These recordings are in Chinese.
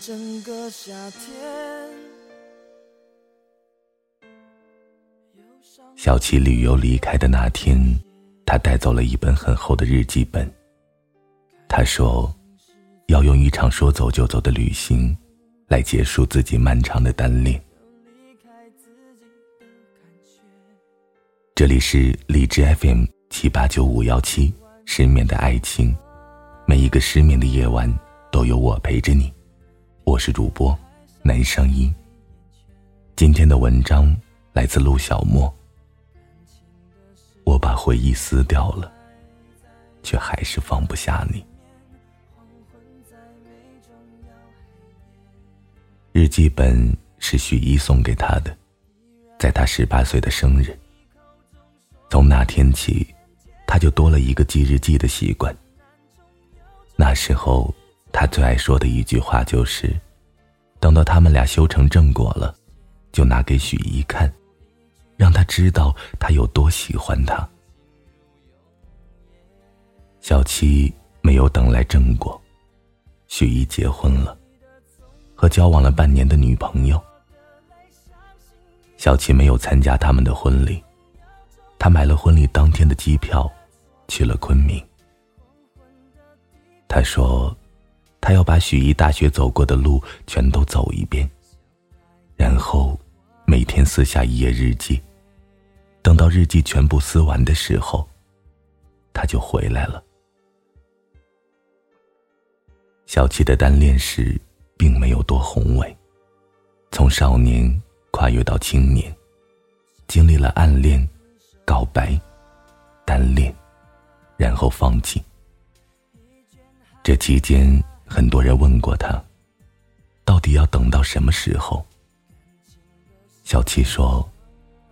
整个夏天。小七旅游离开的那天，他带走了一本很厚的日记本。他说，要用一场说走就走的旅行，来结束自己漫长的单恋。这里是荔枝 FM 七八九五幺七，失眠的爱情，每一个失眠的夜晚都有我陪着你。我是主播南声音。今天的文章来自陆小莫。我把回忆撕掉了，却还是放不下你。日记本是许一送给他的，在他十八岁的生日。从那天起，他就多了一个记日记的习惯。那时候，他最爱说的一句话就是：“等到他们俩修成正果了，就拿给许一看，让他知道他有多喜欢他。”小七没有等来正果，许一结婚了，和交往了半年的女朋友。小七没有参加他们的婚礼。他买了婚礼当天的机票，去了昆明。他说，他要把许一大学走过的路全都走一遍，然后每天撕下一页日记。等到日记全部撕完的时候，他就回来了。小七的单恋史并没有多宏伟，从少年跨越到青年，经历了暗恋。告白，单恋，然后放弃。这期间，很多人问过他，到底要等到什么时候？小七说：“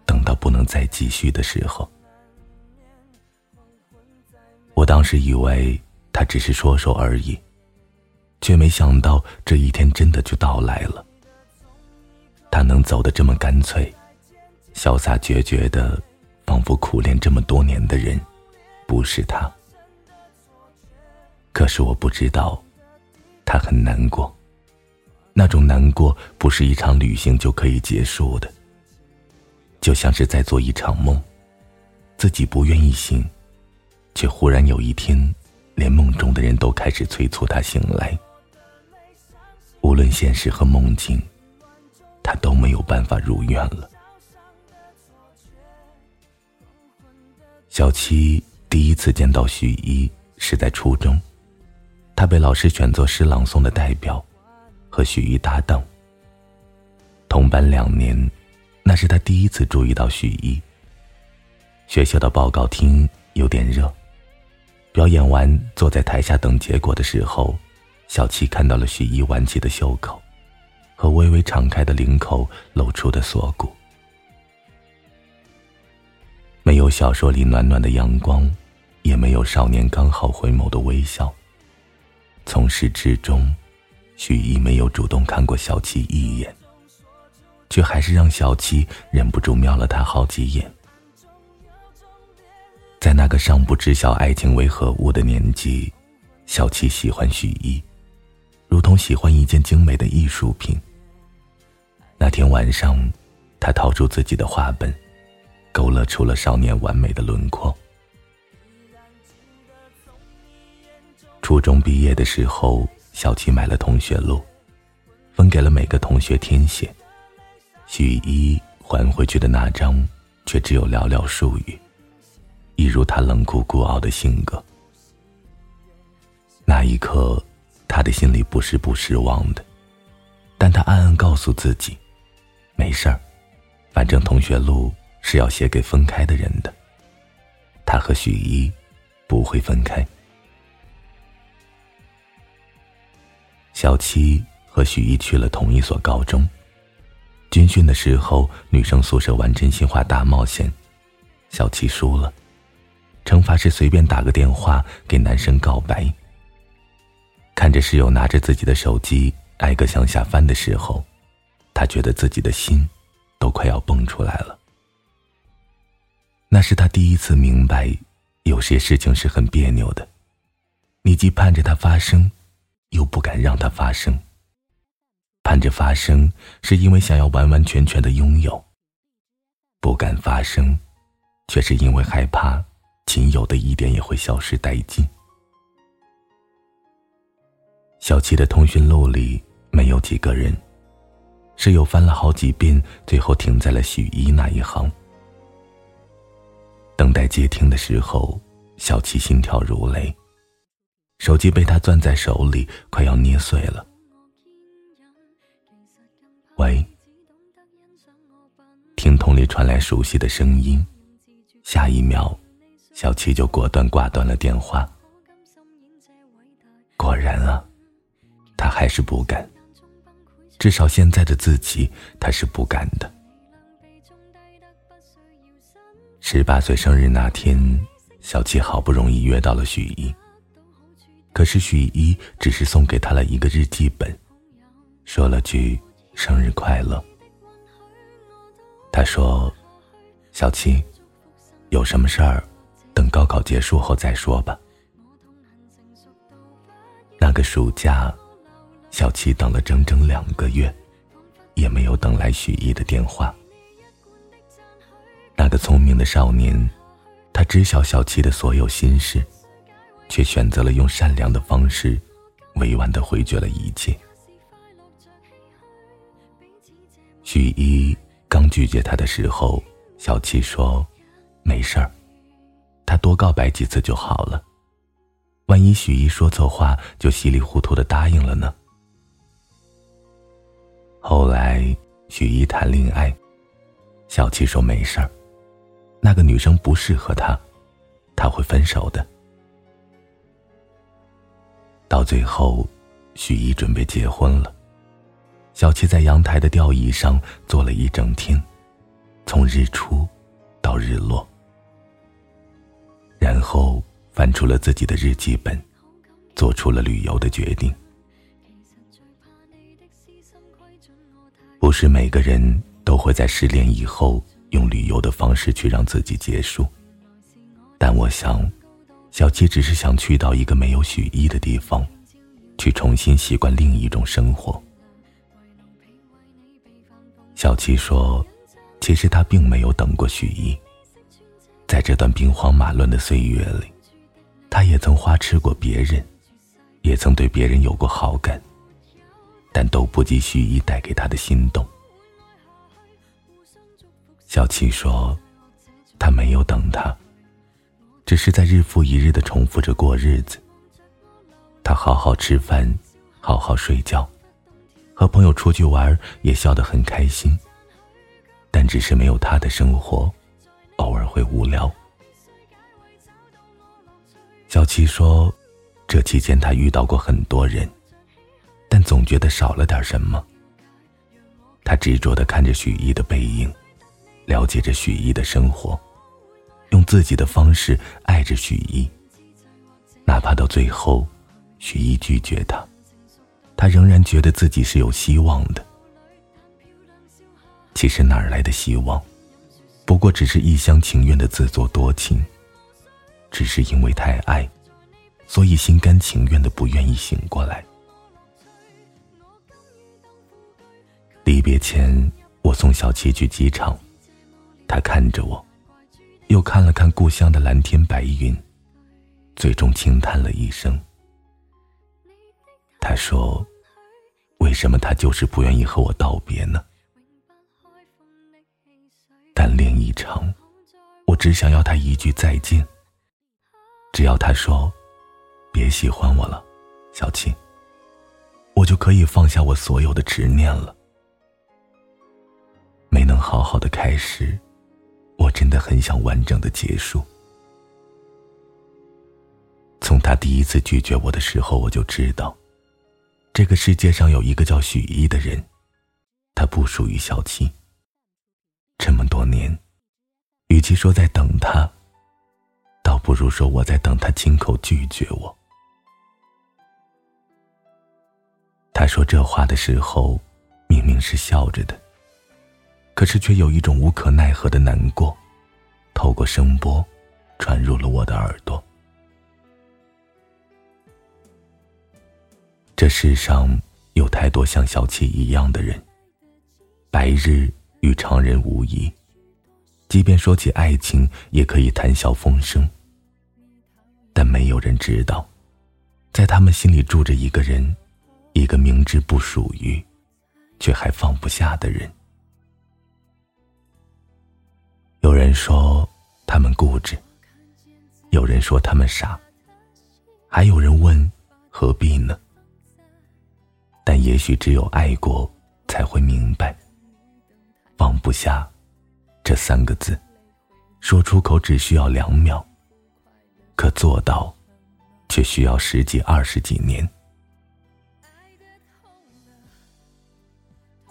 等到不能再继续的时候。”我当时以为他只是说说而已，却没想到这一天真的就到来了。他能走得这么干脆，潇洒决绝的。仿佛苦恋这么多年的人，不是他。可是我不知道，他很难过。那种难过不是一场旅行就可以结束的，就像是在做一场梦，自己不愿意醒，却忽然有一天，连梦中的人都开始催促他醒来。无论现实和梦境，他都没有办法如愿了。小七第一次见到许一是在初中，他被老师选作诗朗诵的代表，和许一搭档。同班两年，那是他第一次注意到许一。学校的报告厅有点热，表演完坐在台下等结果的时候，小七看到了许一挽起的袖口，和微微敞开的领口露出的锁骨。没有小说里暖暖的阳光，也没有少年刚好回眸的微笑。从始至终，许一没有主动看过小七一眼，却还是让小七忍不住瞄了他好几眼。在那个尚不知晓爱情为何物的年纪，小七喜欢许一，如同喜欢一件精美的艺术品。那天晚上，他掏出自己的画本。勾勒出了少年完美的轮廓。初中毕业的时候，小七买了同学录，分给了每个同学填写。许一还回去的那张，却只有寥寥数语，一如他冷酷孤傲的性格。那一刻，他的心里不是不失望的，但他暗暗告诉自己，没事儿，反正同学录。是要写给分开的人的。他和许一不会分开。小七和许一去了同一所高中。军训的时候，女生宿舍玩真心话大冒险，小七输了，惩罚是随便打个电话给男生告白。看着室友拿着自己的手机挨个向下翻的时候，他觉得自己的心都快要蹦出来了。那是他第一次明白，有些事情是很别扭的。你既盼着它发生，又不敢让它发生。盼着发生，是因为想要完完全全的拥有；不敢发生，却是因为害怕仅有的一点也会消失殆尽。小七的通讯录里没有几个人，室友翻了好几遍，最后停在了许一那一行。等待接听的时候，小七心跳如雷，手机被他攥在手里，快要捏碎了。喂，听筒里传来熟悉的声音，下一秒，小七就果断挂断了电话。果然啊，他还是不敢，至少现在的自己，他是不敢的。十八岁生日那天，小七好不容易约到了许一，可是许一只是送给他了一个日记本，说了句“生日快乐”。他说：“小七，有什么事儿，等高考结束后再说吧。”那个暑假，小七等了整整两个月，也没有等来许一的电话。那个聪明的少年，他知晓小七的所有心事，却选择了用善良的方式，委婉的回绝了一切。许一刚拒绝他的时候，小七说：“没事儿，他多告白几次就好了。万一许一说错话，就稀里糊涂的答应了呢？”后来许一谈恋爱，小七说：“没事儿。”那个女生不适合他，他会分手的。到最后，许一准备结婚了。小七在阳台的吊椅上坐了一整天，从日出到日落，然后翻出了自己的日记本，做出了旅游的决定。不是每个人都会在失恋以后。用旅游的方式去让自己结束，但我想，小七只是想去到一个没有许一的地方，去重新习惯另一种生活。小七说：“其实他并没有等过许一，在这段兵荒马乱的岁月里，他也曾花痴过别人，也曾对别人有过好感，但都不及许一带给他的心动。”小七说：“他没有等他，只是在日复一日的重复着过日子。他好好吃饭，好好睡觉，和朋友出去玩也笑得很开心。但只是没有他的生活，偶尔会无聊。”小七说：“这期间他遇到过很多人，但总觉得少了点什么。他执着的看着许一的背影。”了解着许一的生活，用自己的方式爱着许一。哪怕到最后，许一拒绝他，他仍然觉得自己是有希望的。其实哪儿来的希望？不过只是一厢情愿的自作多情。只是因为太爱，所以心甘情愿的不愿意醒过来。离别前，我送小七去机场。他看着我，又看了看故乡的蓝天白云，最终轻叹了一声。他说：“为什么他就是不愿意和我道别呢？”单恋一场，我只想要他一句再见。只要他说：“别喜欢我了，小青。”我就可以放下我所有的执念了。没能好好的开始。真的很想完整的结束。从他第一次拒绝我的时候，我就知道，这个世界上有一个叫许一的人，他不属于小七。这么多年，与其说在等他，倒不如说我在等他亲口拒绝我。他说这话的时候，明明是笑着的。可是，却有一种无可奈何的难过，透过声波，传入了我的耳朵。这世上有太多像小七一样的人，白日与常人无异，即便说起爱情，也可以谈笑风生。但没有人知道，在他们心里住着一个人，一个明知不属于，却还放不下的人。有人说他们固执，有人说他们傻，还有人问何必呢？但也许只有爱过，才会明白，放不下这三个字，说出口只需要两秒。可做到，却需要十几、二十几年。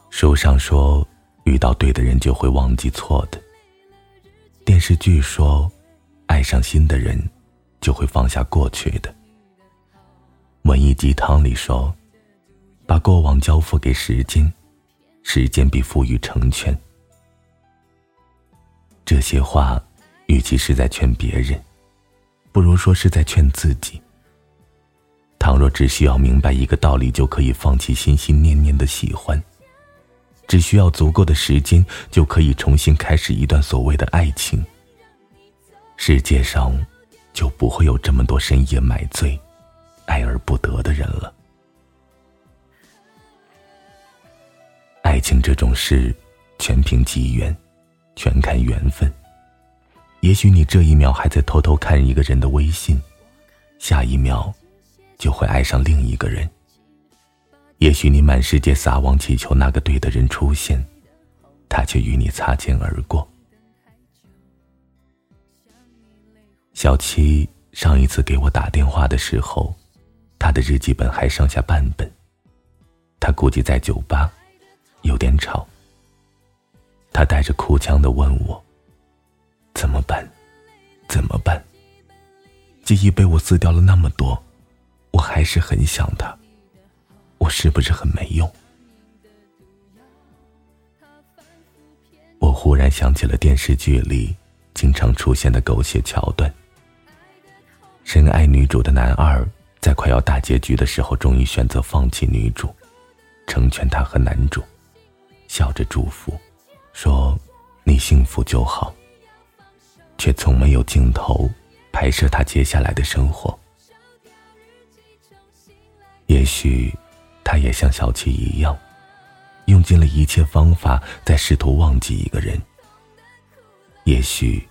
书上说，遇到对的人就会忘记错的。电视剧说，爱上新的人，就会放下过去的。文艺鸡汤里说，把过往交付给时间，时间必赋予成全。这些话，与其是在劝别人。不如说是在劝自己。倘若只需要明白一个道理就可以放弃心心念念的喜欢，只需要足够的时间就可以重新开始一段所谓的爱情，世界上就不会有这么多深夜买醉、爱而不得的人了。爱情这种事，全凭机缘，全看缘分。也许你这一秒还在偷偷看一个人的微信，下一秒就会爱上另一个人。也许你满世界撒网祈求那个对的人出现，他却与你擦肩而过。小七上一次给我打电话的时候，他的日记本还剩下半本，他估计在酒吧，有点吵。他带着哭腔的问我。怎么办？怎么办？记忆被我撕掉了那么多，我还是很想他。我是不是很没用？我忽然想起了电视剧里经常出现的狗血桥段：深爱女主的男二，在快要大结局的时候，终于选择放弃女主，成全她和男主，笑着祝福，说：“你幸福就好。”却从没有镜头拍摄他接下来的生活。也许，他也像小七一样，用尽了一切方法在试图忘记一个人。也许，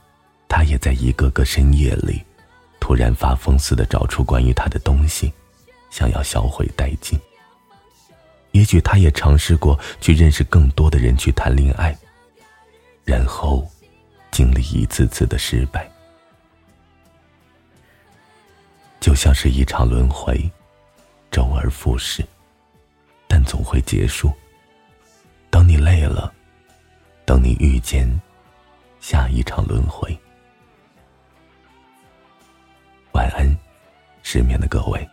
他也在一个个深夜里，突然发疯似的找出关于他的东西，想要销毁殆尽。也许，他也尝试过去认识更多的人，去谈恋爱，然后。经历一次次的失败，就像是一场轮回，周而复始，但总会结束。等你累了，等你遇见下一场轮回。晚安，失眠的各位。